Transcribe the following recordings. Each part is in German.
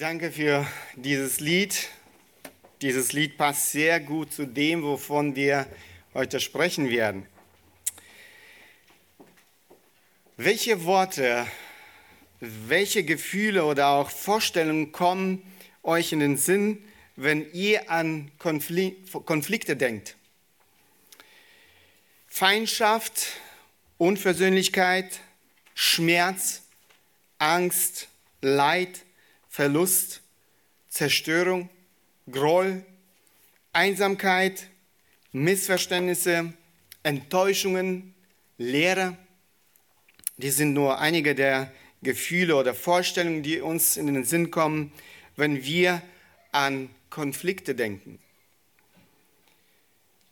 Danke für dieses Lied. Dieses Lied passt sehr gut zu dem, wovon wir heute sprechen werden. Welche Worte, welche Gefühle oder auch Vorstellungen kommen euch in den Sinn, wenn ihr an Konflikte denkt? Feindschaft, Unversöhnlichkeit, Schmerz, Angst, Leid, Verlust, Zerstörung, Groll, Einsamkeit, Missverständnisse, Enttäuschungen, Leere. Die sind nur einige der Gefühle oder Vorstellungen, die uns in den Sinn kommen, wenn wir an Konflikte denken.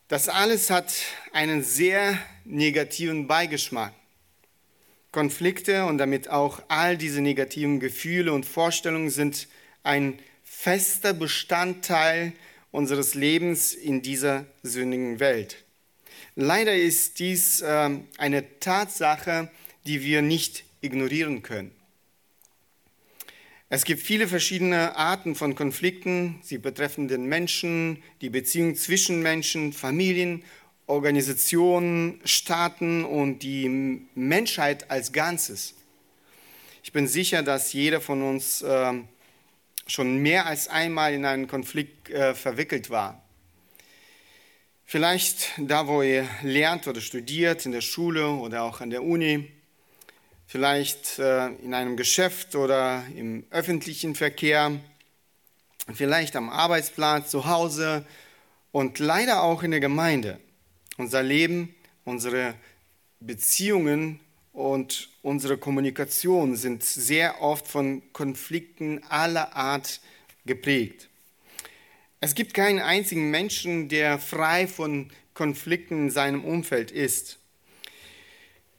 Das alles hat einen sehr negativen Beigeschmack. Konflikte und damit auch all diese negativen Gefühle und Vorstellungen sind ein fester Bestandteil unseres Lebens in dieser sündigen Welt. Leider ist dies äh, eine Tatsache, die wir nicht ignorieren können. Es gibt viele verschiedene Arten von Konflikten. Sie betreffen den Menschen, die Beziehung zwischen Menschen, Familien Organisationen, Staaten und die Menschheit als Ganzes. Ich bin sicher, dass jeder von uns äh, schon mehr als einmal in einen Konflikt äh, verwickelt war. Vielleicht da, wo ihr lernt oder studiert, in der Schule oder auch an der Uni, vielleicht äh, in einem Geschäft oder im öffentlichen Verkehr, vielleicht am Arbeitsplatz, zu Hause und leider auch in der Gemeinde. Unser Leben, unsere Beziehungen und unsere Kommunikation sind sehr oft von Konflikten aller Art geprägt. Es gibt keinen einzigen Menschen, der frei von Konflikten in seinem Umfeld ist.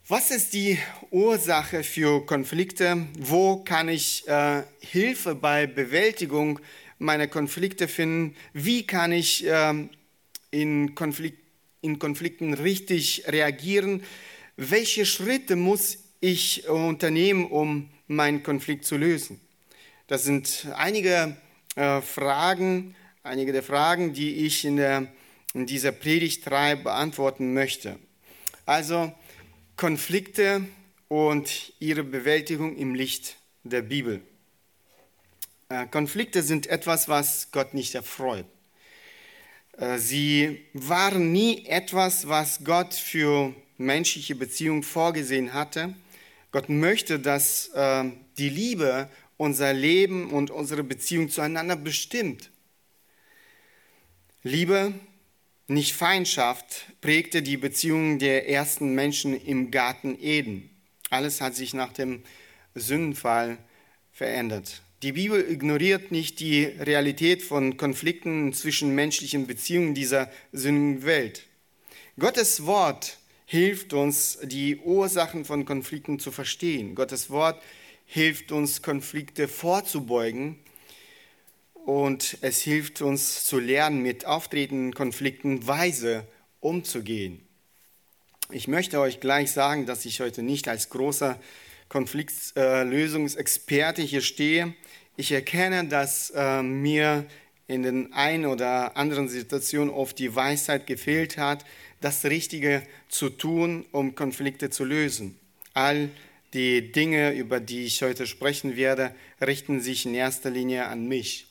Was ist die Ursache für Konflikte? Wo kann ich äh, Hilfe bei Bewältigung meiner Konflikte finden? Wie kann ich äh, in Konflikten in Konflikten richtig reagieren? Welche Schritte muss ich unternehmen, um meinen Konflikt zu lösen? Das sind einige äh, Fragen, einige der Fragen, die ich in, der, in dieser Predigtreihe beantworten möchte. Also Konflikte und ihre Bewältigung im Licht der Bibel. Äh, Konflikte sind etwas, was Gott nicht erfreut. Äh, sie waren nie etwas, was Gott für menschliche Beziehungen vorgesehen hatte. Gott möchte, dass äh, die Liebe unser Leben und unsere Beziehung zueinander bestimmt. Liebe, nicht Feindschaft, prägte die Beziehungen der ersten Menschen im Garten Eden. Alles hat sich nach dem Sündenfall verändert. Die Bibel ignoriert nicht die Realität von Konflikten zwischen menschlichen Beziehungen dieser sündigen Welt. Gottes Wort hilft uns, die Ursachen von Konflikten zu verstehen. Gottes Wort hilft uns, Konflikte vorzubeugen und es hilft uns zu lernen, mit auftretenden Konflikten weise umzugehen. Ich möchte euch gleich sagen, dass ich heute nicht als großer Konfliktlösungsexperte hier stehe. Ich erkenne, dass äh, mir in den ein oder anderen Situationen oft die Weisheit gefehlt hat, das Richtige zu tun, um Konflikte zu lösen. All die Dinge, über die ich heute sprechen werde, richten sich in erster Linie an mich.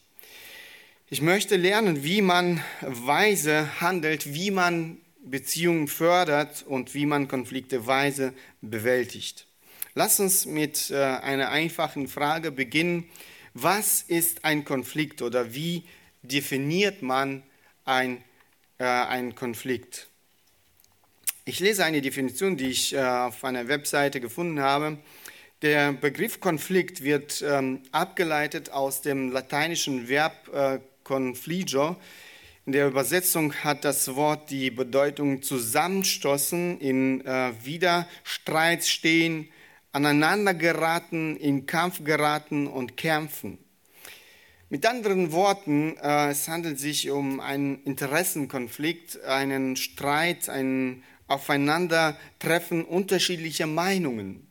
Ich möchte lernen, wie man weise handelt, wie man Beziehungen fördert und wie man Konflikte weise bewältigt. Lass uns mit äh, einer einfachen Frage beginnen. Was ist ein Konflikt oder wie definiert man ein, äh, einen Konflikt? Ich lese eine Definition, die ich äh, auf einer Webseite gefunden habe. Der Begriff Konflikt wird ähm, abgeleitet aus dem lateinischen Verb äh, confligio. In der Übersetzung hat das Wort die Bedeutung zusammenstoßen, in äh, Widerstreit stehen, aneinander geraten, in Kampf geraten und kämpfen. Mit anderen Worten, äh, es handelt sich um einen Interessenkonflikt, einen Streit, ein Aufeinandertreffen unterschiedlicher Meinungen.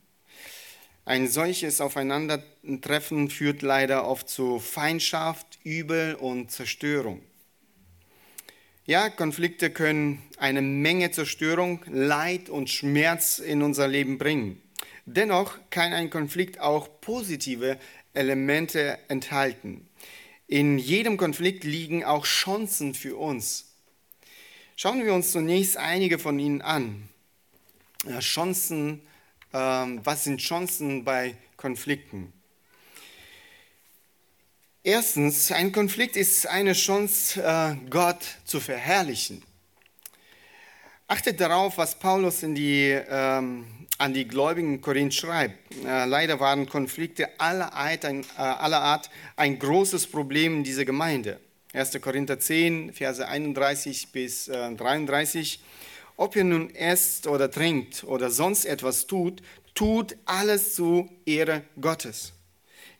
Ein solches Aufeinandertreffen führt leider oft zu Feindschaft, Übel und Zerstörung. Ja, Konflikte können eine Menge Zerstörung, Leid und Schmerz in unser Leben bringen. Dennoch kann ein Konflikt auch positive Elemente enthalten. In jedem Konflikt liegen auch Chancen für uns. Schauen wir uns zunächst einige von ihnen an. Chancen, ähm, was sind Chancen bei Konflikten? Erstens, ein Konflikt ist eine Chance, äh, Gott zu verherrlichen. Achtet darauf, was Paulus die, ähm, an die Gläubigen in Korinth schreibt. Äh, leider waren Konflikte aller Art, ein, äh, aller Art ein großes Problem in dieser Gemeinde. 1. Korinther 10, Verse 31 bis äh, 33. Ob ihr nun esst oder trinkt oder sonst etwas tut, tut alles zu Ehre Gottes.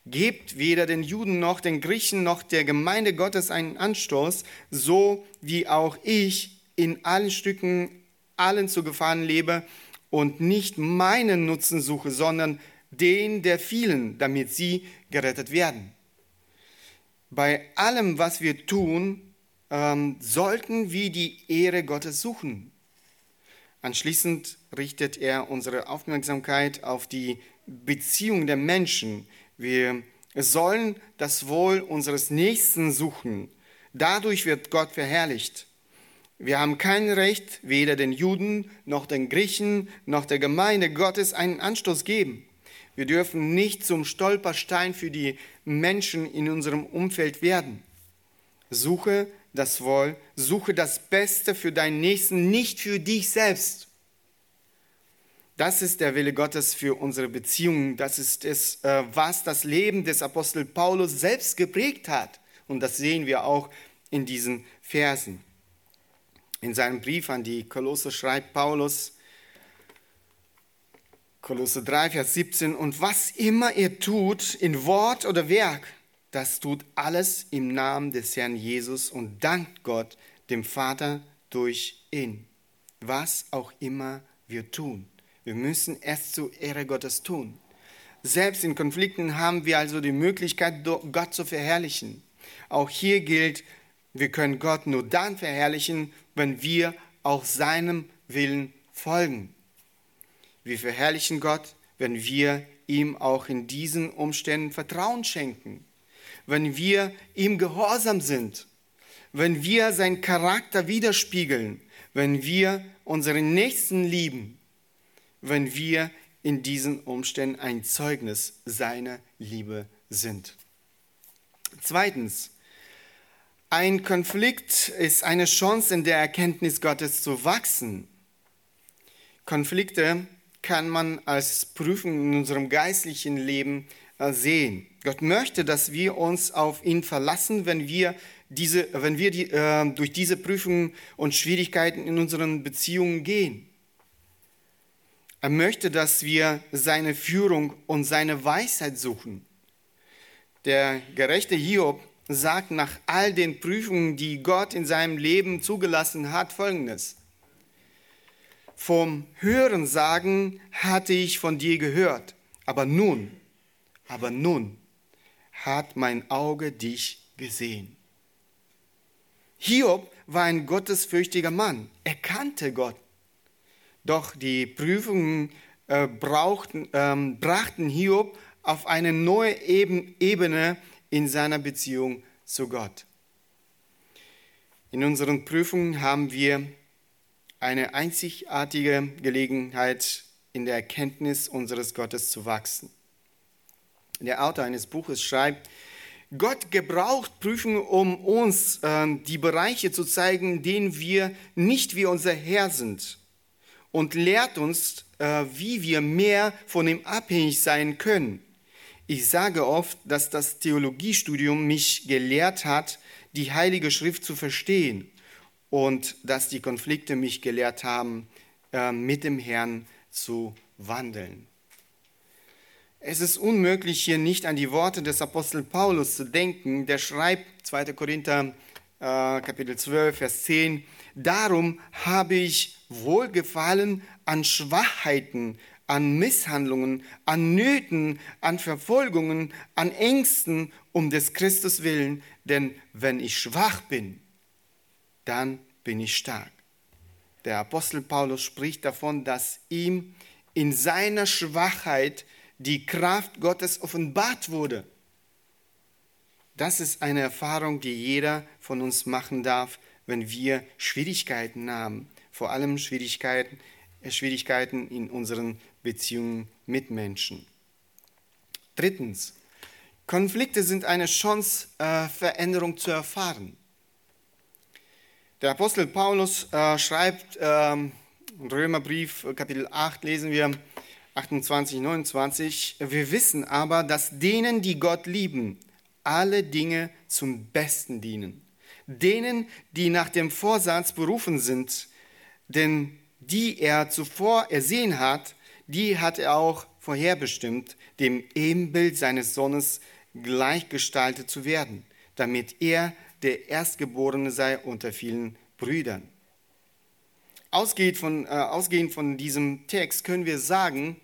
Gebt weder den Juden noch den Griechen noch der Gemeinde Gottes einen Anstoß, so wie auch ich in allen Stücken allen zu Gefallen lebe und nicht meinen Nutzen suche, sondern den der vielen, damit sie gerettet werden. Bei allem, was wir tun, ähm, sollten wir die Ehre Gottes suchen. Anschließend richtet er unsere Aufmerksamkeit auf die Beziehung der Menschen. Wir sollen das Wohl unseres Nächsten suchen. Dadurch wird Gott verherrlicht. Wir haben kein Recht, weder den Juden noch den Griechen noch der Gemeinde Gottes einen Anstoß geben. Wir dürfen nicht zum Stolperstein für die Menschen in unserem Umfeld werden. Suche das Wohl, suche das Beste für deinen Nächsten, nicht für dich selbst. Das ist der Wille Gottes für unsere Beziehungen. Das ist es, äh, was das Leben des Apostel Paulus selbst geprägt hat. Und das sehen wir auch in diesen Versen. In seinem Brief an die Kolosse schreibt Paulus, Kolosse 3, Vers 17, und was immer ihr tut, in Wort oder Werk, das tut alles im Namen des Herrn Jesus und dankt Gott, dem Vater, durch ihn. Was auch immer wir tun. Wir müssen es zur Ehre Gottes tun. Selbst in Konflikten haben wir also die Möglichkeit, Gott zu verherrlichen. Auch hier gilt, wir können Gott nur dann verherrlichen, wenn wir auch seinem Willen folgen. Wir verherrlichen Gott, wenn wir ihm auch in diesen Umständen Vertrauen schenken, wenn wir ihm gehorsam sind, wenn wir seinen Charakter widerspiegeln, wenn wir unseren Nächsten lieben, wenn wir in diesen Umständen ein Zeugnis seiner Liebe sind. Zweitens, ein Konflikt ist eine Chance, in der Erkenntnis Gottes zu wachsen. Konflikte kann man als Prüfung in unserem geistlichen Leben äh, sehen. Gott möchte, dass wir uns auf ihn verlassen, wenn wir, diese, wenn wir die, äh, durch diese Prüfungen und Schwierigkeiten in unseren Beziehungen gehen. Er möchte, dass wir seine Führung und seine Weisheit suchen. Der gerechte Hiob sagt nach all den Prüfungen, die Gott in seinem Leben zugelassen hat, Folgendes. Vom Hören sagen hatte ich von dir gehört, aber nun, aber nun hat mein Auge dich gesehen. Hiob war ein gottesfürchtiger Mann. Er kannte Gott. Doch die Prüfungen äh, brauchten, ähm, brachten Hiob auf eine neue Ebene in seiner Beziehung zu Gott. In unseren Prüfungen haben wir eine einzigartige Gelegenheit, in der Erkenntnis unseres Gottes zu wachsen. Der Autor eines Buches schreibt, Gott gebraucht Prüfungen, um uns äh, die Bereiche zu zeigen, denen wir nicht wie unser Herr sind und lehrt uns, äh, wie wir mehr von ihm abhängig sein können. Ich sage oft, dass das Theologiestudium mich gelehrt hat, die Heilige Schrift zu verstehen und dass die Konflikte mich gelehrt haben, äh, mit dem Herrn zu wandeln. Es ist unmöglich, hier nicht an die Worte des Apostel Paulus zu denken. Der schreibt, 2. Korinther äh, Kapitel 12, Vers 10, Darum habe ich Wohlgefallen an Schwachheiten, an Misshandlungen, an Nöten, an Verfolgungen, an Ängsten um des Christus willen, denn wenn ich schwach bin, dann bin ich stark. Der Apostel Paulus spricht davon, dass ihm in seiner Schwachheit die Kraft Gottes offenbart wurde. Das ist eine Erfahrung, die jeder von uns machen darf, wenn wir Schwierigkeiten haben, vor allem Schwierigkeiten, äh, Schwierigkeiten in unseren Beziehungen mit Menschen. Drittens, Konflikte sind eine Chance, äh, Veränderung zu erfahren. Der Apostel Paulus äh, schreibt ähm, im Römerbrief Kapitel 8 lesen wir 28, 29, wir wissen aber, dass denen, die Gott lieben, alle Dinge zum Besten dienen. Denen, die nach dem Vorsatz berufen sind, denn die er zuvor ersehen hat, die hat er auch vorherbestimmt, dem Ebenbild seines Sohnes gleichgestaltet zu werden, damit er der Erstgeborene sei unter vielen Brüdern. Ausgehend von, äh, ausgehend von diesem Text können wir sagen,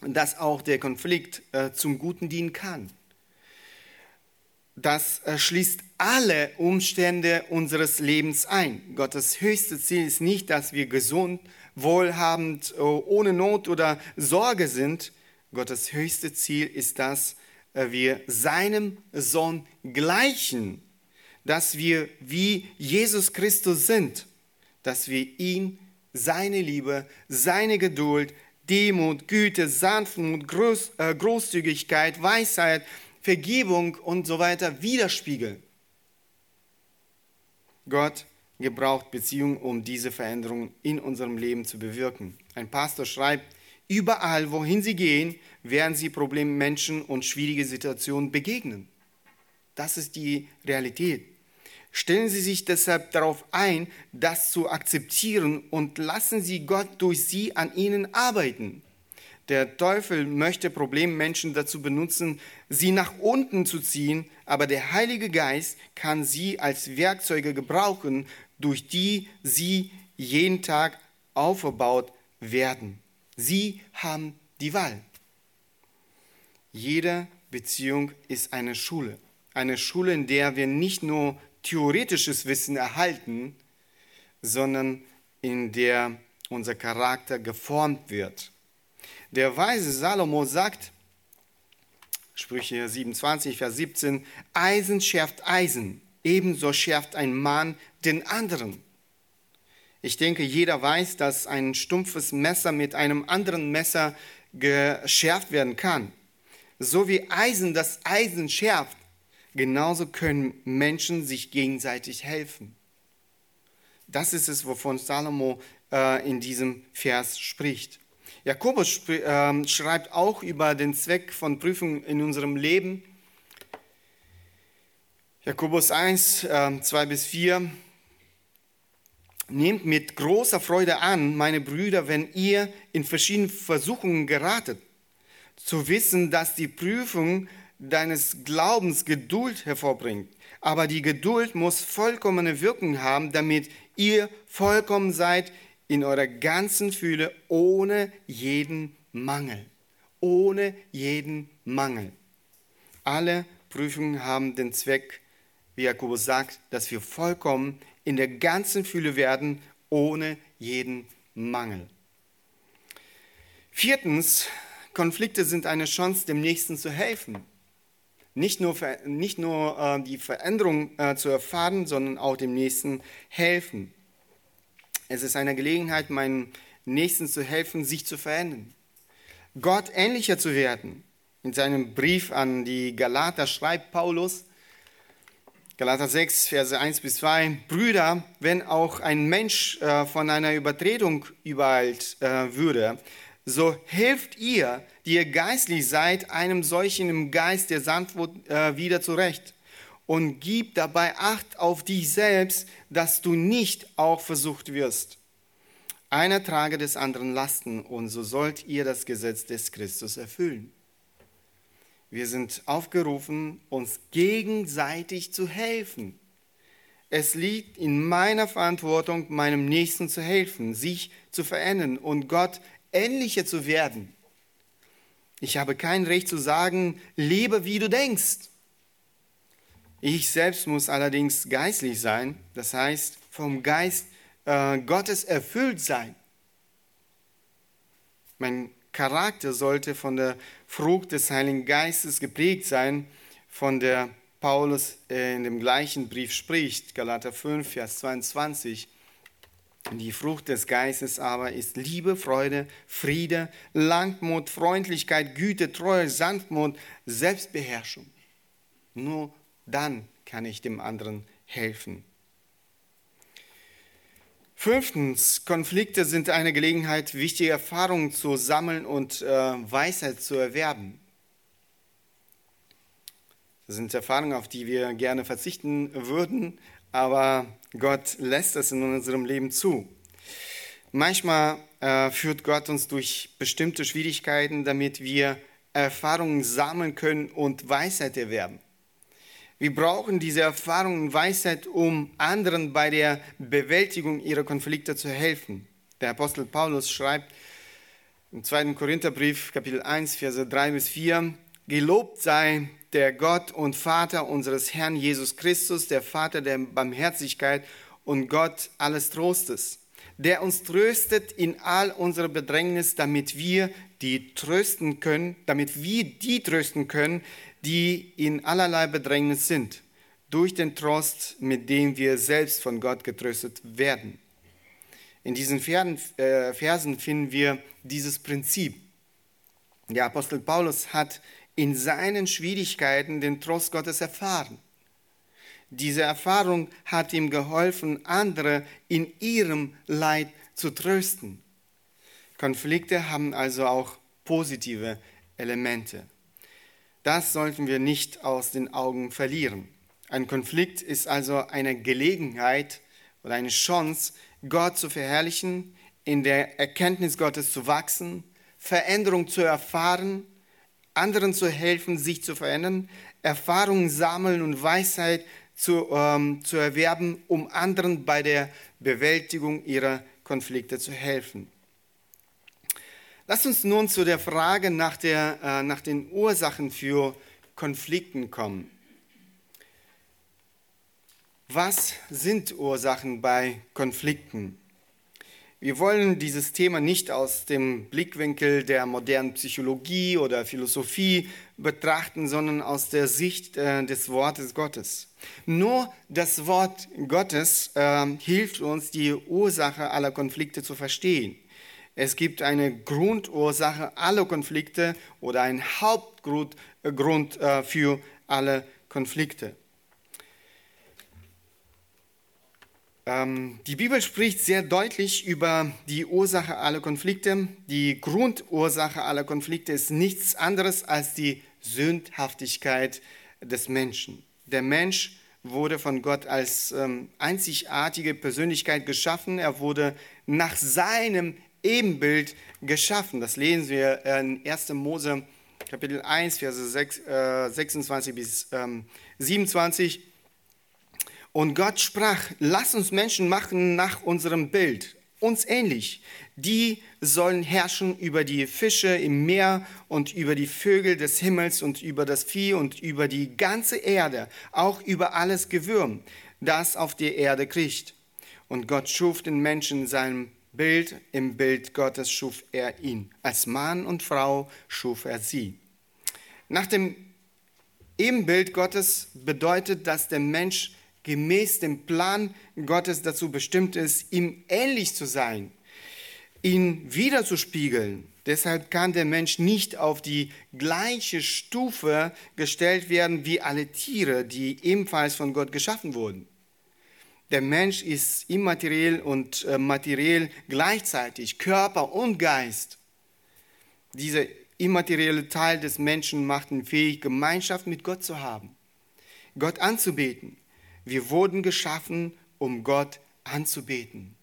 dass auch der Konflikt äh, zum Guten dienen kann das äh, schließt alle Umstände unseres Lebens ein. Gottes höchstes Ziel ist nicht, dass wir gesund, wohlhabend, äh, ohne Not oder Sorge sind. Gottes höchstes Ziel ist, dass äh, wir seinem Sohn gleichen, dass wir wie Jesus Christus sind, dass wir ihn, seine Liebe, seine Geduld, Demut, Güte, Sanftmut, Groß, äh, Großzügigkeit, Weisheit, Vergebung und so weiter widerspiegeln. Gott gebraucht Beziehungen, um diese Veränderung in unserem Leben zu bewirken. Ein Pastor schreibt, überall, wohin sie gehen, werden sie Probleme, Menschen und schwierige Situationen begegnen. Das ist die Realität. Stellen Sie sich deshalb darauf ein, das zu akzeptieren und lassen Sie Gott durch Sie an Ihnen arbeiten. Der Teufel möchte Problemmenschen dazu benutzen, sie nach unten zu ziehen, aber der Heilige Geist kann sie als Werkzeuge gebrauchen, durch die sie jeden Tag aufgebaut werden. Sie haben die Wahl. Jede Beziehung ist eine Schule. Eine Schule, in der wir nicht nur theoretisches Wissen erhalten, sondern in der unser Charakter geformt wird. Der weise Salomo sagt, Sprüche 27, Vers 17, Eisen schärft Eisen, ebenso schärft ein Mann den anderen. Ich denke, jeder weiß, dass ein stumpfes Messer mit einem anderen Messer geschärft werden kann. So wie Eisen das Eisen schärft, genauso können Menschen sich gegenseitig helfen. Das ist es, wovon Salomo äh, in diesem Vers spricht. Jakobus ähm, schreibt auch über den Zweck von Prüfungen in unserem Leben. Jakobus 1, 2 ähm, bis 4. Nehmt mit großer Freude an, meine Brüder, wenn ihr in verschiedene Versuchungen geratet, zu wissen, dass die Prüfung deines Glaubens Geduld hervorbringt. Aber die Geduld muss vollkommene Wirkung haben, damit ihr vollkommen seid, in eurer ganzen Fühle ohne jeden Mangel. Ohne jeden Mangel. Alle Prüfungen haben den Zweck, wie Jakobus sagt, dass wir vollkommen in der ganzen Fühle werden, ohne jeden Mangel. Viertens, Konflikte sind eine Chance, dem Nächsten zu helfen. Nicht nur, nicht nur äh, die Veränderung äh, zu erfahren, sondern auch dem Nächsten helfen. Es ist eine Gelegenheit, meinen Nächsten zu helfen, sich zu verändern, Gott ähnlicher zu werden. In seinem Brief an die Galater schreibt Paulus, Galater 6, Verse 1 bis 2, Brüder, wenn auch ein Mensch äh, von einer Übertretung übereilt äh, würde, so helft ihr, die ihr geistlich seid, einem solchen im Geist der Sanftmut äh, wieder zurecht und gib dabei Acht auf dich selbst, dass du nicht auch versucht wirst. Einer trage des anderen Lasten und so sollt ihr das Gesetz des Christus erfüllen. Wir sind aufgerufen, uns gegenseitig zu helfen. Es liegt in meiner Verantwortung, meinem Nächsten zu helfen, sich zu verändern und Gott ähnlicher zu werden. Ich habe kein Recht zu sagen, lebe wie du denkst. Ich selbst muss allerdings geistlich sein, das heißt vom Geist äh, Gottes erfüllt sein. Mein Charakter sollte von der Frucht des Heiligen Geistes geprägt sein, von der Paulus in dem gleichen Brief spricht, Galater 5, Vers 22. Die Frucht des Geistes aber ist Liebe, Freude, Friede, Langmut, Freundlichkeit, Güte, Treue, Sanftmut, Selbstbeherrschung. Nur dann kann ich dem anderen helfen. Fünftens, Konflikte sind eine Gelegenheit, wichtige Erfahrungen zu sammeln und äh, Weisheit zu erwerben. Das sind Erfahrungen, auf die wir gerne verzichten würden, aber Gott lässt es in unserem Leben zu. Manchmal äh, führt Gott uns durch bestimmte Schwierigkeiten, damit wir Erfahrungen sammeln können und Weisheit erwerben. Wir brauchen diese Erfahrung und Weisheit, um anderen bei der Bewältigung ihrer Konflikte zu helfen. Der Apostel Paulus schreibt im 2. Korintherbrief, Kapitel 1, Verse 3 bis 4, Gelobt sei der Gott und Vater unseres Herrn Jesus Christus, der Vater der Barmherzigkeit und Gott alles Trostes, der uns tröstet in all unserer Bedrängnis, damit wir die trösten können, damit wir die trösten können, die in allerlei Bedrängnis sind, durch den Trost, mit dem wir selbst von Gott getröstet werden. In diesen äh, Versen finden wir dieses Prinzip. Der Apostel Paulus hat in seinen Schwierigkeiten den Trost Gottes erfahren. Diese Erfahrung hat ihm geholfen, andere in ihrem Leid zu trösten. Konflikte haben also auch positive Elemente. Das sollten wir nicht aus den Augen verlieren. Ein Konflikt ist also eine Gelegenheit oder eine Chance, Gott zu verherrlichen, in der Erkenntnis Gottes zu wachsen, Veränderung zu erfahren, anderen zu helfen, sich zu verändern, Erfahrungen sammeln und Weisheit zu, ähm, zu erwerben, um anderen bei der Bewältigung ihrer Konflikte zu helfen. Lass uns nun zu der Frage nach, der, äh, nach den Ursachen für Konflikten kommen. Was sind Ursachen bei Konflikten? Wir wollen dieses Thema nicht aus dem Blickwinkel der modernen Psychologie oder Philosophie betrachten, sondern aus der Sicht äh, des Wortes Gottes. Nur das Wort Gottes äh, hilft uns, die Ursache aller Konflikte zu verstehen. Es gibt eine Grundursache aller Konflikte oder ein Hauptgrund äh, Grund, äh, für alle Konflikte. Ähm, die Bibel spricht sehr deutlich über die Ursache aller Konflikte. Die Grundursache aller Konflikte ist nichts anderes als die Sündhaftigkeit des Menschen. Der Mensch wurde von Gott als ähm, einzigartige Persönlichkeit geschaffen. Er wurde nach seinem Ebenbild geschaffen. Das lesen wir in 1. Mose Kapitel 1, Verse 6, äh, 26 bis ähm, 27. Und Gott sprach, lass uns Menschen machen nach unserem Bild, uns ähnlich. Die sollen herrschen über die Fische im Meer und über die Vögel des Himmels und über das Vieh und über die ganze Erde, auch über alles Gewürm, das auf der Erde kriecht. Und Gott schuf den Menschen in seinem Bild, im Bild Gottes schuf er ihn. Als Mann und Frau schuf er sie. Nach dem Ebenbild Gottes bedeutet, dass der Mensch gemäß dem Plan Gottes dazu bestimmt ist, ihm ähnlich zu sein, ihn wiederzuspiegeln. Deshalb kann der Mensch nicht auf die gleiche Stufe gestellt werden wie alle Tiere, die ebenfalls von Gott geschaffen wurden. Der Mensch ist immateriell und äh, materiell gleichzeitig, Körper und Geist. Dieser immaterielle Teil des Menschen macht ihn fähig, Gemeinschaft mit Gott zu haben, Gott anzubeten. Wir wurden geschaffen, um Gott anzubeten.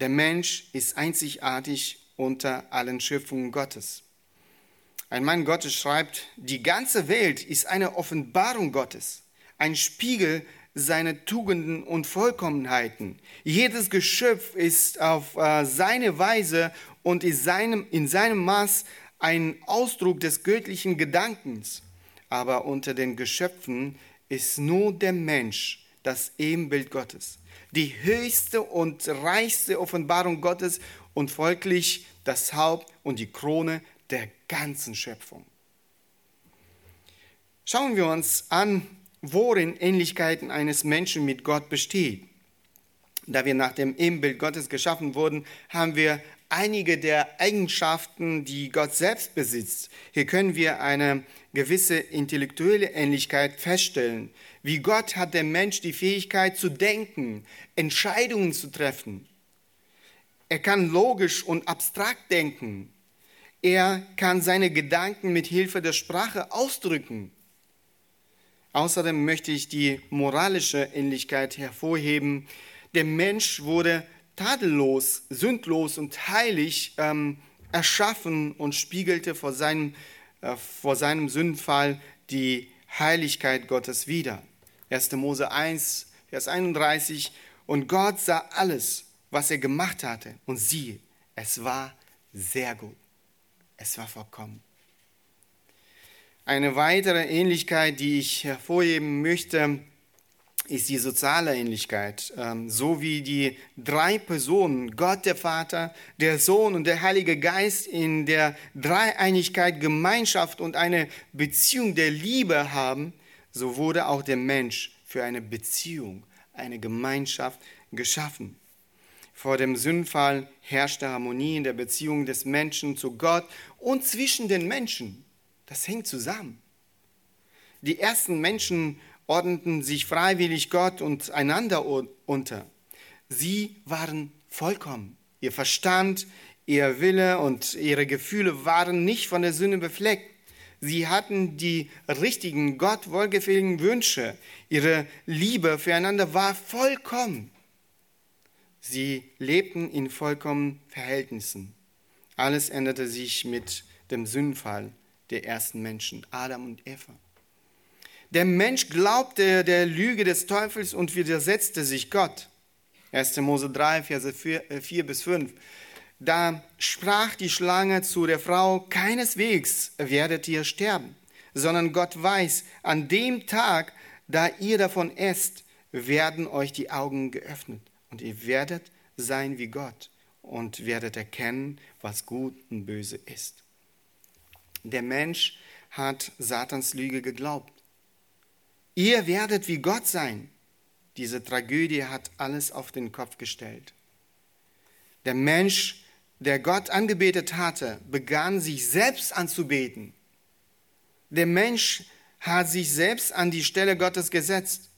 Der Mensch ist einzigartig unter allen Schöpfungen Gottes. Ein Mann Gottes schreibt, die ganze Welt ist eine Offenbarung Gottes, ein Spiegel seine Tugenden und Vollkommenheiten. Jedes Geschöpf ist auf äh, seine Weise und in seinem, in seinem Maß ein Ausdruck des göttlichen Gedankens. Aber unter den Geschöpfen ist nur der Mensch das Ebenbild Gottes, die höchste und reichste Offenbarung Gottes und folglich das Haupt und die Krone der ganzen Schöpfung. Schauen wir uns an, worin Ähnlichkeiten eines Menschen mit Gott besteht. Da wir nach dem Ebenbild Gottes geschaffen wurden, haben wir einige der Eigenschaften, die Gott selbst besitzt. Hier können wir eine gewisse intellektuelle Ähnlichkeit feststellen. Wie Gott hat der Mensch die Fähigkeit zu denken, Entscheidungen zu treffen. Er kann logisch und abstrakt denken. Er kann seine Gedanken mit Hilfe der Sprache ausdrücken. Außerdem möchte ich die moralische Ähnlichkeit hervorheben. Der Mensch wurde tadellos, sündlos und heilig ähm, erschaffen und spiegelte vor seinem, äh, vor seinem Sündenfall die Heiligkeit Gottes wider. 1. Mose 1, Vers 31. Und Gott sah alles, was er gemacht hatte, und siehe, es war sehr gut. Es war vollkommen. Eine weitere Ähnlichkeit, die ich hervorheben möchte, ist die soziale Ähnlichkeit. Ähm, so wie die drei Personen, Gott der Vater, der Sohn und der Heilige Geist in der Dreieinigkeit Gemeinschaft und eine Beziehung der Liebe haben, so wurde auch der Mensch für eine Beziehung, eine Gemeinschaft geschaffen. Vor dem Sündfall herrschte Harmonie in der Beziehung des Menschen zu Gott und zwischen den Menschen. Das hängt zusammen. Die ersten Menschen ordneten sich freiwillig Gott und einander unter. Sie waren vollkommen. Ihr Verstand, ihr Wille und ihre Gefühle waren nicht von der Sünde befleckt. Sie hatten die richtigen, Gott wohlgefälligen Wünsche. Ihre Liebe füreinander war vollkommen. Sie lebten in vollkommenen Verhältnissen. Alles änderte sich mit dem Sündenfall der ersten Menschen, Adam und Eva. Der Mensch glaubte der Lüge des Teufels und widersetzte sich Gott. 1. Mose 3, Verse 4, 4 äh, bis 5. Da sprach die Schlange zu der Frau, keineswegs werdet ihr sterben, sondern Gott weiß, an dem Tag, da ihr davon esst, werden euch die Augen geöffnet und ihr werdet sein wie Gott und werdet erkennen, was gut und böse ist. Der Mensch hat Satans Lüge geglaubt. Ihr werdet wie Gott sein. Diese Tragödie hat alles auf den Kopf gestellt. Der Mensch, der Gott angebetet hatte, begann sich selbst anzubeten. Der Mensch hat sich selbst an die Stelle Gottes gesetzt.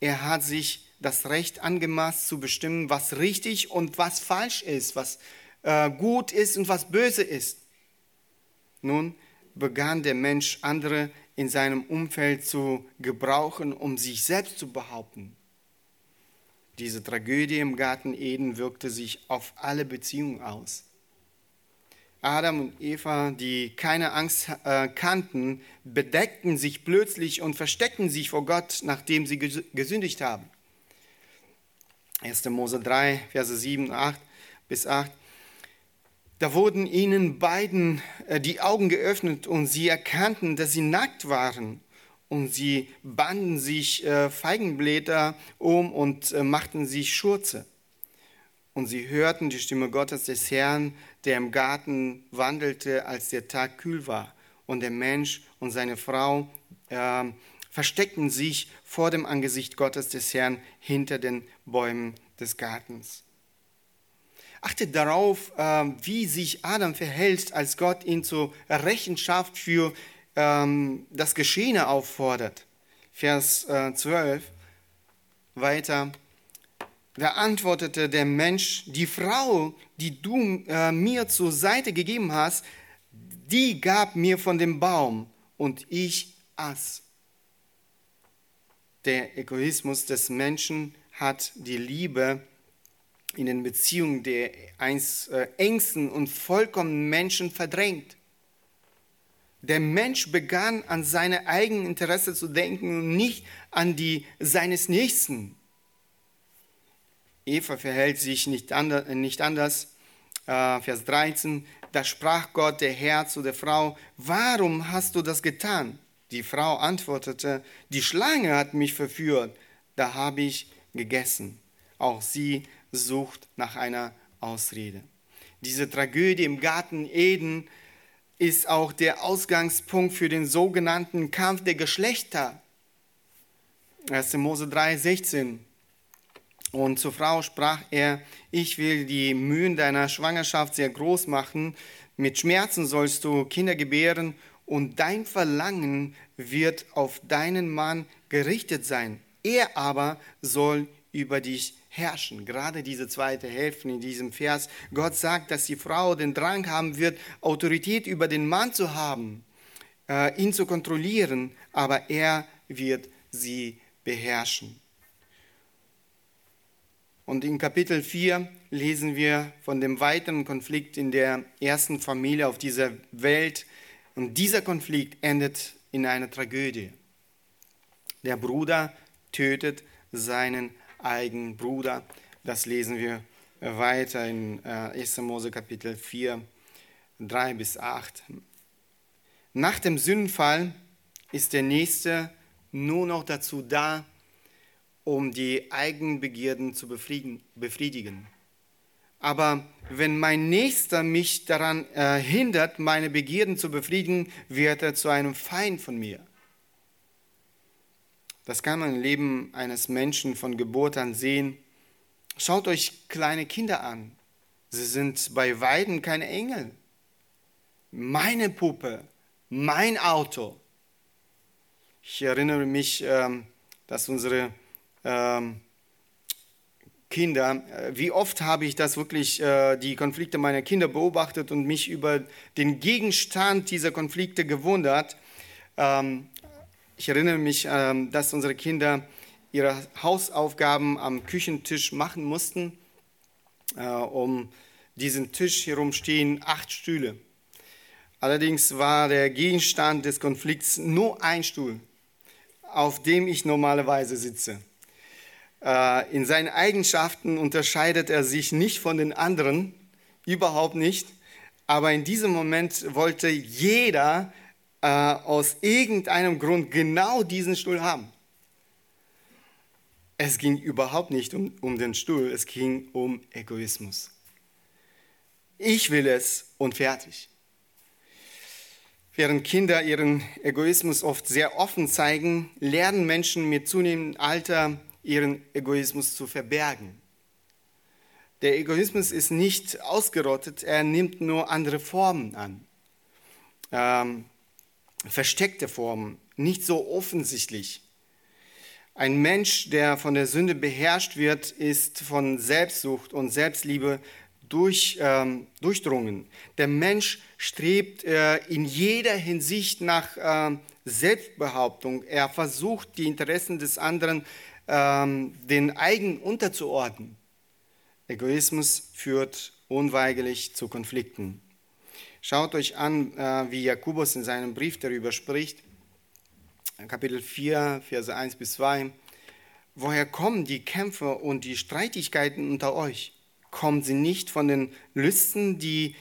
Er hat sich das Recht angemaßt zu bestimmen, was richtig und was falsch ist, was äh, gut ist und was böse ist. Nun begann der Mensch andere in seinem Umfeld zu gebrauchen, um sich selbst zu behaupten. Diese Tragödie im Garten Eden wirkte sich auf alle Beziehungen aus. Adam und Eva, die keine Angst äh, kannten, bedeckten sich plötzlich und versteckten sich vor Gott, nachdem sie gesündigt haben. 1. Mose 3, Verse 7, 8 bis 8. Da wurden ihnen beiden äh, die Augen geöffnet und sie erkannten, dass sie nackt waren. Und sie banden sich äh, Feigenblätter um und äh, machten sich Schurze. Und sie hörten die Stimme Gottes des Herrn, der im Garten wandelte, als der Tag kühl war. Und der Mensch und seine Frau äh, versteckten sich vor dem Angesicht Gottes des Herrn hinter den Bäumen des Gartens. Achtet darauf, ähm, wie sich Adam verhält, als Gott ihn zur Rechenschaft für ähm, das Geschehene auffordert. Vers 12 äh, weiter. Da antwortete der Mensch, die Frau, die du äh, mir zur Seite gegeben hast, die gab mir von dem Baum und ich aß. Der Egoismus des Menschen hat die Liebe in den Beziehungen der äh, engsten und vollkommenen Menschen verdrängt. Der Mensch begann an seine eigenen Interessen zu denken und nicht an die seines Nächsten. Eva verhält sich nicht, anders. Nicht anders. äh, Vers 13, da sprach Gott der Herr zu der Frau, warum hast du das getan? Die Frau antwortete, die Schlange hat mich verführt, da habe ich gegessen. Auch sie sucht nach einer Ausrede. Diese Tragödie im Garten Eden ist auch der Ausgangspunkt für den sogenannten Kampf der Geschlechter. 1. Mose 3, 16. Und zur Frau sprach er, ich will die Mühen deiner Schwangerschaft sehr groß machen, mit Schmerzen sollst du Kinder gebären und dein Verlangen wird auf deinen Mann gerichtet sein. Er aber soll über dich herrschen. Gerade diese zweite Hälfte in diesem Vers. Gott sagt, dass die Frau den Drang haben wird, Autorität über den Mann zu haben, äh, ihn zu kontrollieren, aber er wird sie beherrschen. Und in Kapitel 4 lesen wir von dem weiteren Konflikt in der ersten Familie auf dieser Welt. Und dieser Konflikt endet in einer Tragödie. Der Bruder tötet seinen eigenen Bruder. Das lesen wir weiter in 1. Äh, Mose Kapitel 4, 3 bis 8. Nach dem Sündenfall ist der Nächste nur noch dazu da, um die eigenen Begierden zu befriedigen. Aber wenn mein Nächster mich daran äh, hindert, meine Begierden zu befriedigen, wird er zu einem Feind von mir. Das kann man im Leben eines Menschen von Geburt an sehen. Schaut euch kleine Kinder an. Sie sind bei Weiden keine Engel. Meine Puppe, mein Auto. Ich erinnere mich, ähm, dass unsere ähm, Kinder, äh, wie oft habe ich das wirklich, äh, die Konflikte meiner Kinder beobachtet und mich über den Gegenstand dieser Konflikte gewundert. Ähm, ich erinnere mich, ähm, dass unsere Kinder ihre Hausaufgaben am Küchentisch machen mussten. Äh, um diesen Tisch herum stehen acht Stühle. Allerdings war der Gegenstand des Konflikts nur ein Stuhl, auf dem ich normalerweise sitze. Äh, in seinen Eigenschaften unterscheidet er sich nicht von den anderen, überhaupt nicht. Aber in diesem Moment wollte jeder äh, aus irgendeinem Grund genau diesen Stuhl haben. Es ging überhaupt nicht um, um den Stuhl, es ging um Egoismus. Ich will es und fertig. Während Kinder ihren Egoismus oft sehr offen zeigen, lernen Menschen mit zunehmendem Alter ihren Egoismus zu verbergen. Der Egoismus ist nicht ausgerottet, er nimmt nur andere Formen an. Ähm, versteckte Formen, nicht so offensichtlich. Ein Mensch, der von der Sünde beherrscht wird, ist von Selbstsucht und Selbstliebe durch, ähm, durchdrungen. Der Mensch strebt äh, in jeder Hinsicht nach äh, Selbstbehauptung. Er versucht, die Interessen des anderen ähm, den eigenen unterzuordnen. Egoismus führt unweigerlich zu Konflikten. Schaut euch an, äh, wie Jakobus in seinem Brief darüber spricht. Kapitel 4, Verse 1 bis 2. Woher kommen die Kämpfe und die Streitigkeiten unter euch? Kommen sie nicht von den Lüsten, die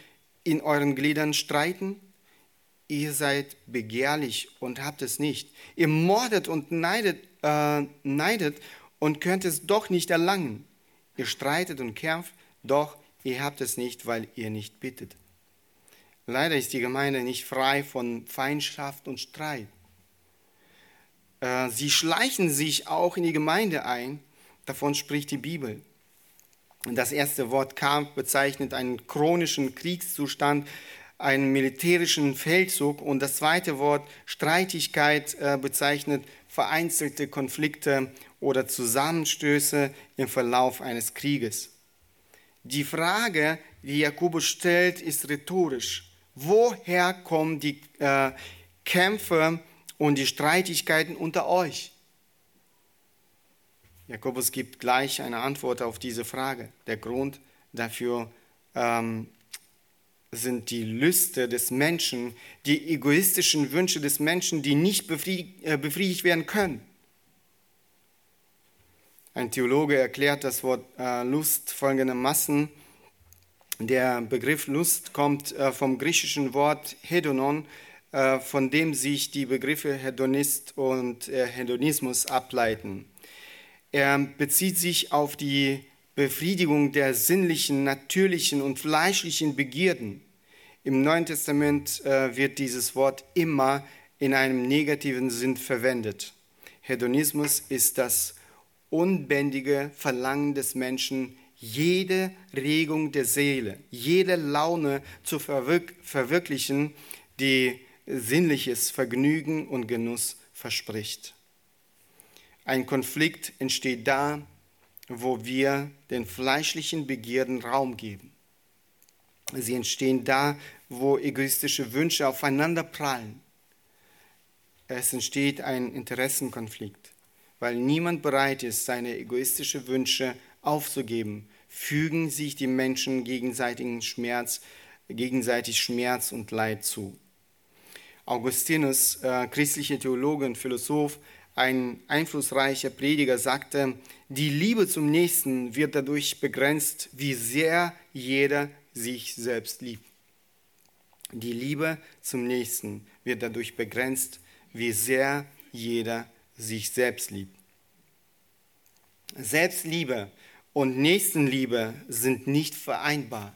in euren Gliedern streiten? Ihr seid begehrlich und habt es nicht. Ihr mordet und neidet, äh, neidet und könnt es doch nicht erlangen. Ihr streitet und kämpft, doch ihr habt es nicht, weil ihr nicht bittet. Leider ist die Gemeinde nicht frei von Feindschaft und Streit. Äh, sie schleichen sich auch in die Gemeinde ein, davon spricht die Bibel. Das erste Wort Kampf bezeichnet einen chronischen Kriegszustand, einen militärischen Feldzug und das zweite Wort Streitigkeit äh, bezeichnet vereinzelte Konflikte oder Zusammenstöße im Verlauf eines Krieges. Die Frage, die Jakobus stellt, ist rhetorisch. Woher kommen die äh, Kämpfe und die Streitigkeiten unter euch? Jakobus gibt gleich eine Antwort auf diese Frage. Der Grund dafür ähm, sind die Lüste des Menschen, die egoistischen Wünsche des Menschen, die nicht äh, befriedigt werden können. Ein Theologe erklärt das Wort äh, Lust folgendermaßen, Der Begriff Lust kommt äh, vom griechischen Wort Hedonon, äh, von dem sich die Begriffe Hedonist und äh, Hedonismus ableiten. Er bezieht sich auf die Befriedigung der sinnlichen, natürlichen und fleischlichen Begierden. Im Neuen Testament wird dieses Wort immer in einem negativen Sinn verwendet. Hedonismus ist das unbändige Verlangen des Menschen, jede Regung der Seele, jede Laune zu verwirk verwirklichen, die sinnliches Vergnügen und Genuss verspricht. Ein Konflikt entsteht da, wo wir den fleischlichen Begierden Raum geben. Sie entstehen da, wo egoistische Wünsche aufeinander prallen. Es entsteht ein Interessenkonflikt, weil niemand bereit ist, seine egoistischen Wünsche aufzugeben, fügen sich die Menschen gegenseitigen Schmerz, gegenseitig Schmerz und Leid zu. Augustinus, äh, christlicher Theologe und Philosoph, ein einflussreicher Prediger, sagte, die Liebe zum Nächsten wird dadurch begrenzt, wie sehr jeder sich selbst liebt. Die Liebe zum Nächsten wird dadurch begrenzt, wie sehr jeder sich selbst liebt. Selbstliebe und Nächstenliebe sind nicht vereinbar.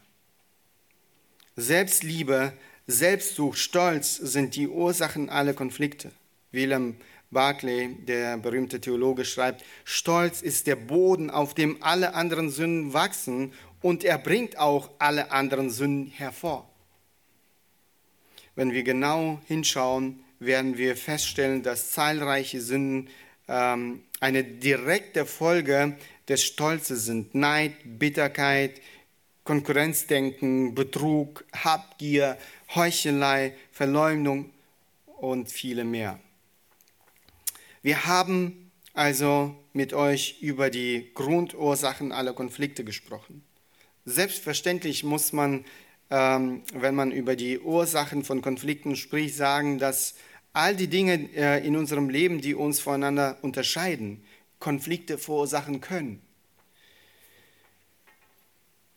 Selbstliebe, Selbstsucht, Stolz sind die Ursachen aller Konflikte. William Barclay, der berühmte Theologe, schreibt, Stolz ist der Boden, auf dem alle anderen Sünden wachsen und er bringt auch alle anderen Sünden hervor. Wenn wir genau hinschauen, werden wir feststellen, dass zahlreiche Sünden ähm, eine direkte Folge des Stolzes sind. Neid, Bitterkeit, Konkurrenzdenken, Betrug, Habgier, Heuchelei, Verleumdung und viele mehr. Wir haben also mit euch über die Grundursachen aller Konflikte gesprochen. Selbstverständlich muss man, ähm, wenn man über die Ursachen von Konflikten spricht, sagen, dass all die Dinge äh, in unserem Leben, die uns voneinander unterscheiden, Konflikte verursachen können.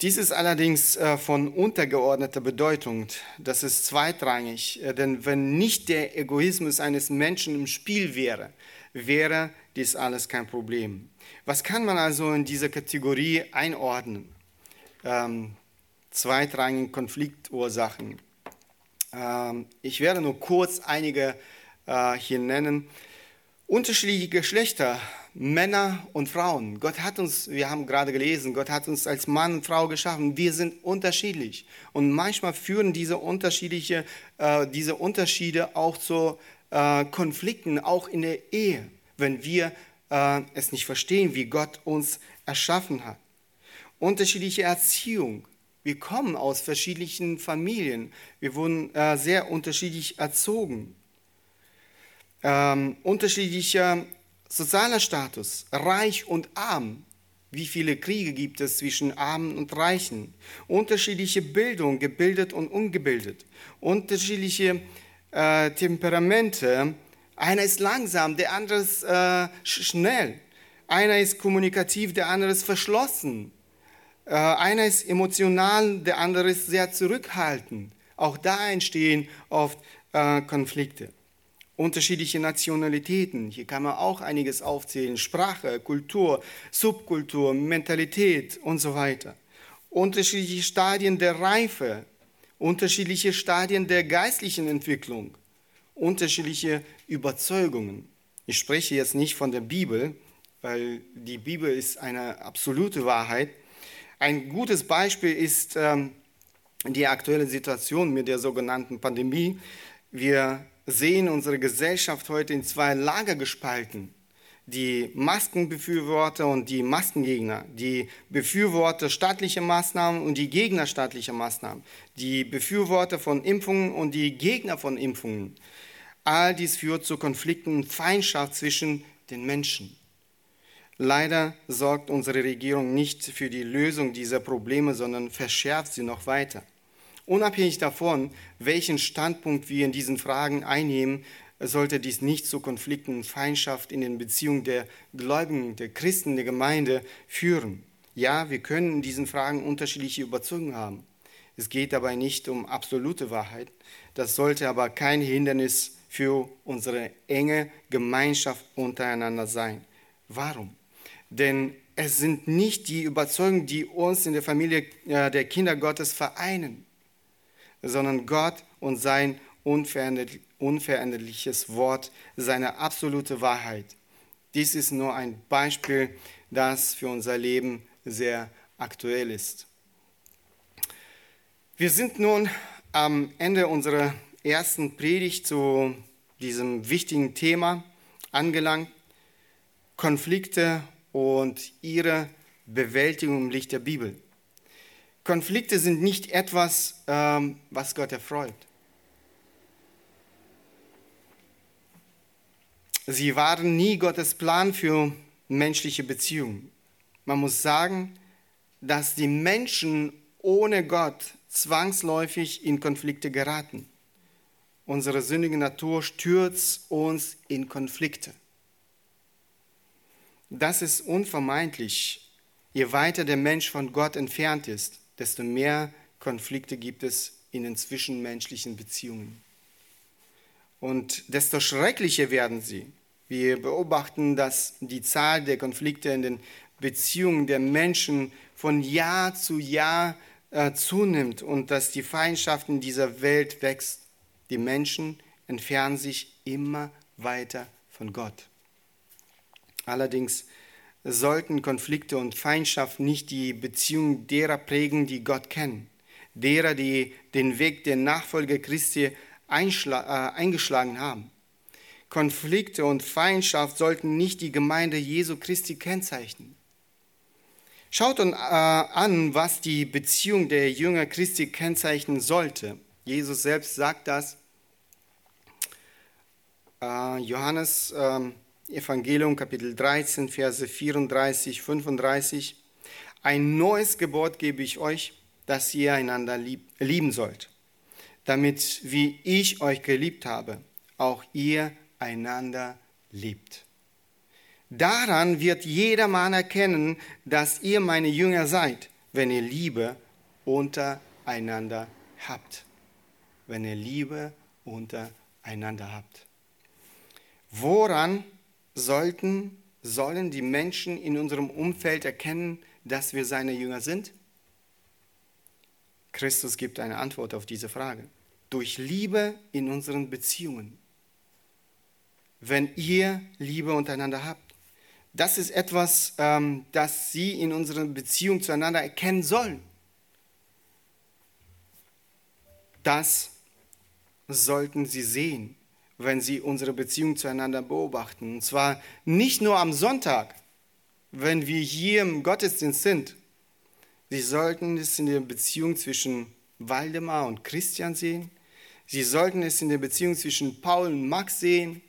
Dies ist allerdings äh, von untergeordneter Bedeutung. Das ist zweitrangig, äh, denn wenn nicht der Egoismus eines Menschen im Spiel wäre, wäre dies alles kein Problem. Was kann man also in dieser Kategorie einordnen? Ähm, zweitrangige Konfliktursachen. Ähm, ich werde nur kurz einige äh, hier nennen. Unterschiedliche Geschlechter, Männer und Frauen. Gott hat uns, wir haben gerade gelesen, Gott hat uns als Mann und Frau geschaffen. Wir sind unterschiedlich. Und manchmal führen diese, unterschiedliche, äh, diese Unterschiede auch zu äh, Konflikten, auch in der Ehe, wenn wir äh, es nicht verstehen, wie Gott uns erschaffen hat. Unterschiedliche Erziehung, wir kommen aus verschiedenen Familien. Wir wurden äh, sehr unterschiedlich erzogen. Ähm, unterschiedlicher sozialer Status, reich und arm. Wie viele Kriege gibt es zwischen Armen und Reichen? Unterschiedliche Bildung, gebildet und ungebildet. Unterschiedliche äh, Temperamente. Einer ist langsam, der andere ist äh, schnell. Einer ist kommunikativ, der andere ist verschlossen. Äh, einer ist emotional, der andere ist sehr zurückhaltend. Auch da entstehen oft äh, Konflikte. Unterschiedliche Nationalitäten, hier kann man auch einiges aufzählen. Sprache, Kultur, Subkultur, Mentalität und so weiter. Unterschiedliche Stadien der Reife, unterschiedliche Stadien der geistlichen Entwicklung, unterschiedliche Überzeugungen. Ich spreche jetzt nicht von der Bibel, weil die Bibel ist eine absolute Wahrheit, ein gutes Beispiel ist ähm, die aktuelle Situation mit der sogenannten Pandemie. Wir sehen unsere Gesellschaft heute in zwei Lager gespalten. Die Maskenbefürworter und die Maskengegner, die Befürworter staatlicher Maßnahmen und die Gegner staatlicher Maßnahmen, die Befürworter von Impfungen und die Gegner von Impfungen. All dies führt zu Konflikten und Feindschaft zwischen den Menschen. Leider sorgt unsere Regierung nicht für die Lösung dieser Probleme, sondern verschärft sie noch weiter. Unabhängig davon, welchen Standpunkt wir in diesen Fragen einnehmen, sollte dies nicht zu Konflikten und Feindschaft in den Beziehungen der Gläubigen, der Christen, der Gemeinde führen. Ja, wir können in diesen Fragen unterschiedliche Überzeugungen haben. Es geht dabei nicht um absolute Wahrheit. Das sollte aber kein Hindernis für unsere enge Gemeinschaft untereinander sein. Warum? Denn es sind nicht die Überzeugungen, die uns in der Familie äh, der Kinder Gottes vereinen, sondern Gott und sein unveränderliches Wort, seine absolute Wahrheit. Dies ist nur ein Beispiel, das für unser Leben sehr aktuell ist. Wir sind nun am Ende unserer ersten Predigt zu diesem wichtigen Thema angelangt. Konflikte und ihre Bewältigung im Licht der Bibel. Konflikte sind nicht etwas, ähm, was Gott erfreut. Sie waren nie Gottes Plan für menschliche Beziehungen. Man muss sagen, dass die Menschen ohne Gott zwangsläufig in Konflikte geraten. Unsere sündige Natur stürzt uns in Konflikte. Das ist unvermeidlich. Je weiter der Mensch von Gott entfernt ist, desto mehr Konflikte gibt es in den zwischenmenschlichen Beziehungen. Und desto schrecklicher werden sie. Wir beobachten, dass die Zahl der Konflikte in den Beziehungen der Menschen von Jahr zu Jahr äh, zunimmt und dass die Feindschaft in dieser Welt wächst. Die Menschen entfernen sich immer weiter von Gott. Allerdings sollten Konflikte und Feindschaft nicht die Beziehung derer prägen, die Gott kennen, derer, die den Weg der Nachfolge Christi äh, eingeschlagen haben. Konflikte und Feindschaft sollten nicht die Gemeinde Jesu Christi kennzeichnen. Schaut uns äh, an, was die Beziehung der Jünger Christi kennzeichnen sollte. Jesus selbst sagt das. Äh, Johannes ähm, Evangelium Kapitel 13, Verse 34, 35. Ein neues Gebot gebe ich euch, dass ihr einander lieb, lieben sollt, damit, wie ich euch geliebt habe, auch ihr einander liebt. Daran wird jedermann erkennen, dass ihr meine Jünger seid, wenn ihr Liebe untereinander habt. Wenn ihr Liebe untereinander habt. Woran sollten, sollen die Menschen in unserem Umfeld erkennen, dass wir seine Jünger sind? Christus gibt eine Antwort auf diese Frage. Durch Liebe in unseren Beziehungen. Wenn ihr Liebe untereinander habt. Das ist etwas, ähm, das sie in unserer Beziehung zueinander erkennen sollen. Das sollten sie sehen wenn sie unsere Beziehung zueinander beobachten. Und zwar nicht nur am Sonntag, wenn wir hier im Gottesdienst sind. Sie sollten es in der Beziehung zwischen Waldemar und Christian sehen. Sie sollten es in der Beziehung zwischen Paul und Max sehen.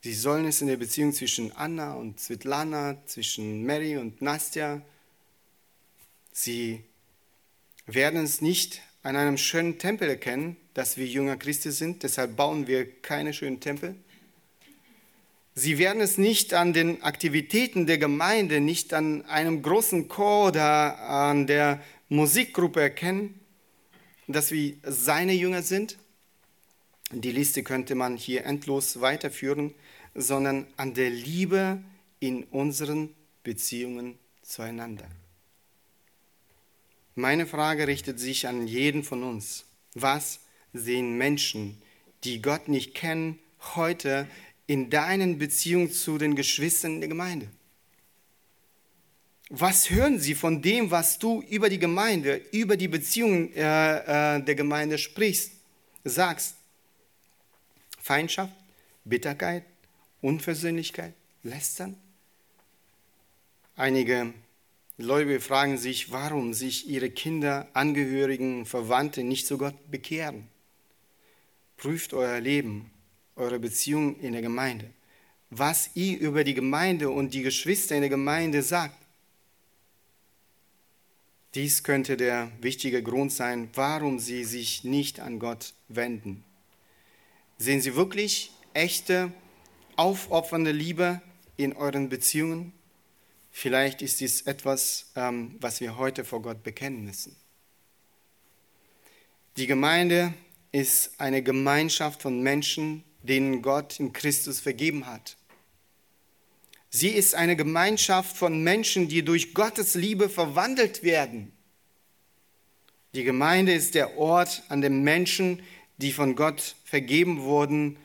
Sie sollen es in der Beziehung zwischen Anna und Svetlana, zwischen Mary und Nastja. Sie werden es nicht an einem schönen Tempel erkennen, dass wir Jünger Christi sind, deshalb bauen wir keine schönen Tempel. Sie werden es nicht an den Aktivitäten der Gemeinde, nicht an einem großen Chor oder an der Musikgruppe erkennen, dass wir seine Jünger sind. Die Liste könnte man hier endlos weiterführen, sondern an der Liebe in unseren Beziehungen zueinander. Meine Frage richtet sich an jeden von uns. Was sehen Menschen, die Gott nicht kennen, heute in deinen Beziehungen zu den Geschwistern der Gemeinde? Was hören sie von dem, was du über die Gemeinde, über die Beziehungen äh, äh, der Gemeinde sprichst, sagst? Feindschaft, Bitterkeit, Unversöhnlichkeit, Lästern? Einige Gläubige fragen sich, warum sich ihre Kinder, Angehörigen, Verwandte nicht zu Gott bekehren. Prüft euer Leben, eure Beziehung in der Gemeinde. Was ihr über die Gemeinde und die Geschwister in der Gemeinde sagt. Dies könnte der wichtige Grund sein, warum sie sich nicht an Gott wenden. Sehen Sie wirklich echte, aufopfernde Liebe in euren Beziehungen? Vielleicht ist dies etwas, ähm, was wir heute vor Gott bekennen müssen. Die Gemeinde ist eine Gemeinschaft von Menschen, denen Gott in Christus vergeben hat. Sie ist eine Gemeinschaft von Menschen, die durch Gottes Liebe verwandelt werden. Die Gemeinde ist der Ort, an dem Menschen, die von Gott vergeben wurden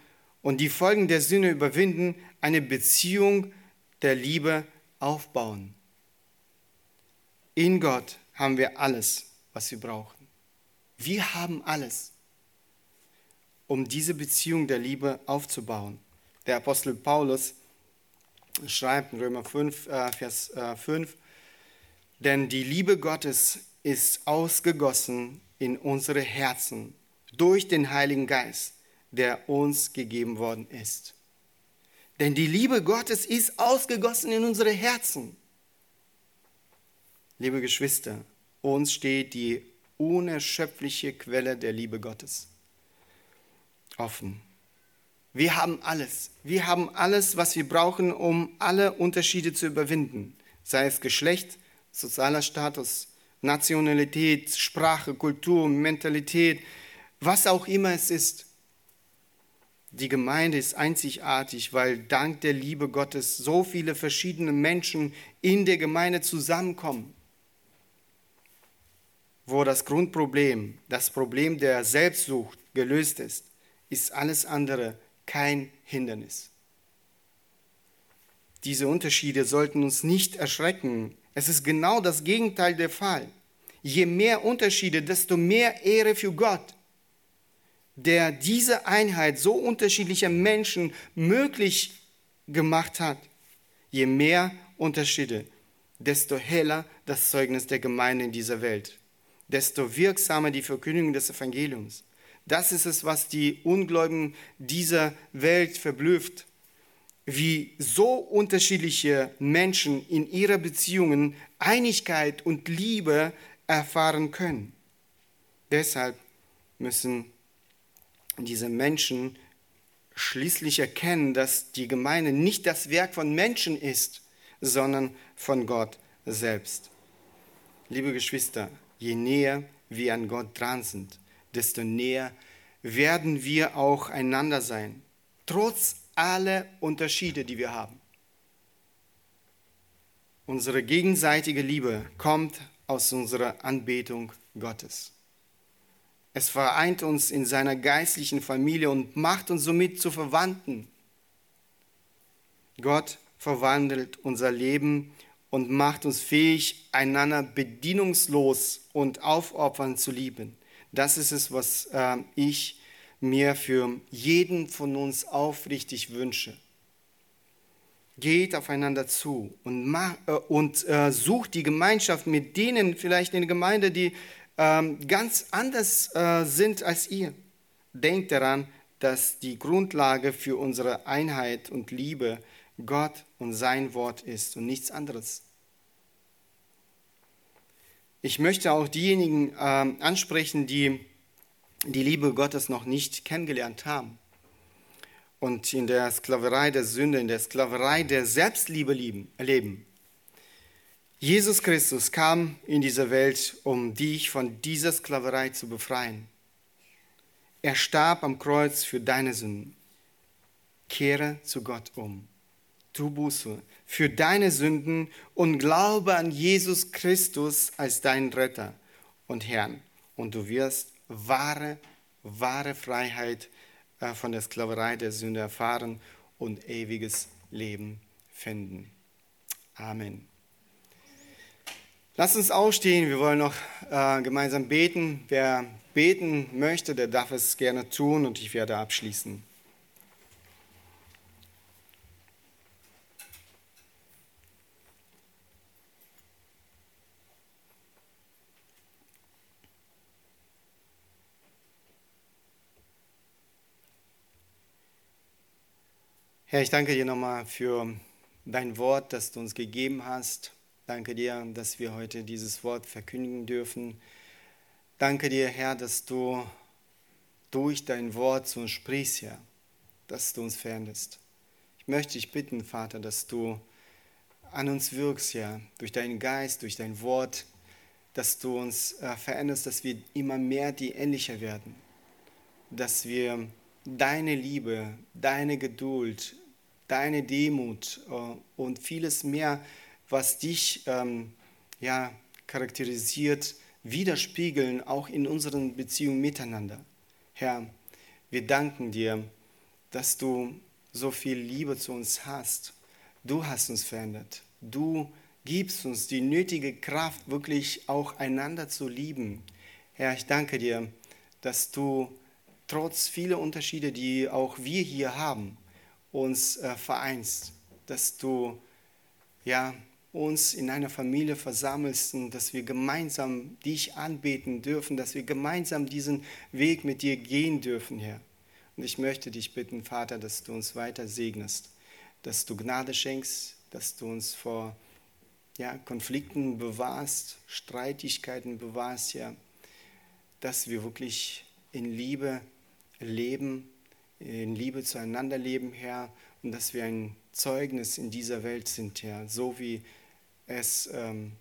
und die Folgen der Sünde überwinden, eine Beziehung der Liebe aufbauen. In Gott haben wir alles, was wir brauchen. Wir haben alles, um diese Beziehung der Liebe aufzubauen. Der Apostel Paulus schreibt in Römer 5, äh, Vers äh, 5, denn die Liebe Gottes ist ausgegossen in unsere Herzen durch den Heiligen Geist, der uns gegeben worden ist. Denn die Liebe Gottes ist ausgegossen in unsere Herzen. Liebe Geschwister, uns steht die unerschöpfliche Quelle der Liebe Gottes offen. Wir haben alles. Wir haben alles, was wir brauchen, um alle Unterschiede zu überwinden. Sei es Geschlecht, sozialer Status, Nationalität, Sprache, Kultur, Mentalität, was auch immer es ist. Die Gemeinde ist einzigartig, weil dank der Liebe Gottes so viele verschiedene Menschen in der Gemeinde zusammenkommen. Wo das Grundproblem, das Problem der Selbstsucht gelöst ist, ist alles andere kein Hindernis. Diese Unterschiede sollten uns nicht erschrecken. Es ist genau das Gegenteil der Fall. Je mehr Unterschiede, desto mehr Ehre für Gott der diese Einheit so unterschiedlicher Menschen möglich gemacht hat. Je mehr Unterschiede, desto heller das Zeugnis der Gemeinde in dieser Welt, desto wirksamer die Verkündigung des Evangeliums. Das ist es, was die Ungläubigen dieser Welt verblüfft, wie so unterschiedliche Menschen in ihrer Beziehungen Einigkeit und Liebe erfahren können. Deshalb müssen diese Menschen schließlich erkennen, dass die Gemeinde nicht das Werk von Menschen ist, sondern von Gott selbst. Liebe Geschwister, je näher wir an Gott dran sind, desto näher werden wir auch einander sein, trotz aller Unterschiede, die wir haben. Unsere gegenseitige Liebe kommt aus unserer Anbetung Gottes. Es vereint uns in seiner geistlichen Familie und macht uns somit zu Verwandten. Gott verwandelt unser Leben und macht uns fähig, einander bedienungslos und aufopfernd zu lieben. Das ist es, was äh, ich mir für jeden von uns aufrichtig wünsche. Geht aufeinander zu und, mach, äh, und äh, sucht die Gemeinschaft mit denen vielleicht in der Gemeinde, die ähm, ganz anders äh, sind als ihr. Denkt daran, dass die Grundlage für unsere Einheit und Liebe Gott und sein Wort ist und nichts anderes. Ich möchte auch diejenigen äh, ansprechen, die die Liebe Gottes noch nicht kennengelernt haben und in der Sklaverei der Sünde, in der Sklaverei der Selbstliebe leben. Jesus Christus kam in diese Welt, um dich von dieser Sklaverei zu befreien. Er starb am Kreuz für deine Sünden. Kehre zu Gott um. Tu Buße für deine Sünden und glaube an Jesus Christus als deinen Retter und Herrn. Und du wirst wahre, wahre Freiheit äh, von der Sklaverei der Sünde erfahren und ewiges Leben finden. Amen. Lass uns aufstehen, wir wollen noch äh, gemeinsam beten. Wer beten möchte, der darf es gerne tun und ich werde abschließen. Herr, ich danke dir nochmal für dein Wort, das du uns gegeben hast. Danke dir, dass wir heute dieses Wort verkündigen dürfen. Danke dir, Herr, dass du durch dein Wort zu uns sprichst, Herr, dass du uns veränderst. Ich möchte dich bitten, Vater, dass du an uns wirkst, Herr, durch deinen Geist, durch dein Wort, dass du uns äh, veränderst, dass wir immer mehr dir ähnlicher werden, dass wir deine Liebe, deine Geduld, deine Demut äh, und vieles mehr, was dich ähm, ja, charakterisiert, widerspiegeln, auch in unseren Beziehungen miteinander. Herr, wir danken dir, dass du so viel Liebe zu uns hast. Du hast uns verändert. Du gibst uns die nötige Kraft, wirklich auch einander zu lieben. Herr, ich danke dir, dass du trotz vieler Unterschiede, die auch wir hier haben, uns äh, vereinst, dass du ja, uns in einer Familie versammelst und dass wir gemeinsam dich anbeten dürfen, dass wir gemeinsam diesen Weg mit dir gehen dürfen, Herr. Und ich möchte dich bitten, Vater, dass du uns weiter segnest, dass du Gnade schenkst, dass du uns vor ja, Konflikten bewahrst, Streitigkeiten bewahrst, ja, dass wir wirklich in Liebe leben, in Liebe zueinander leben, Herr, und dass wir ein Zeugnis in dieser Welt sind, Herr, so wie es, ähm,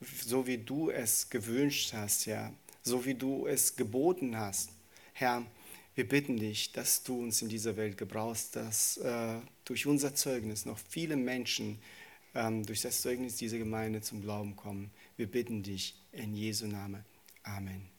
so wie du es gewünscht hast, Herr, so wie du es geboten hast, Herr. Wir bitten dich, dass du uns in dieser Welt gebrauchst, dass äh, durch unser Zeugnis noch viele Menschen ähm, durch das Zeugnis dieser Gemeinde zum Glauben kommen. Wir bitten dich in Jesu Namen. Amen.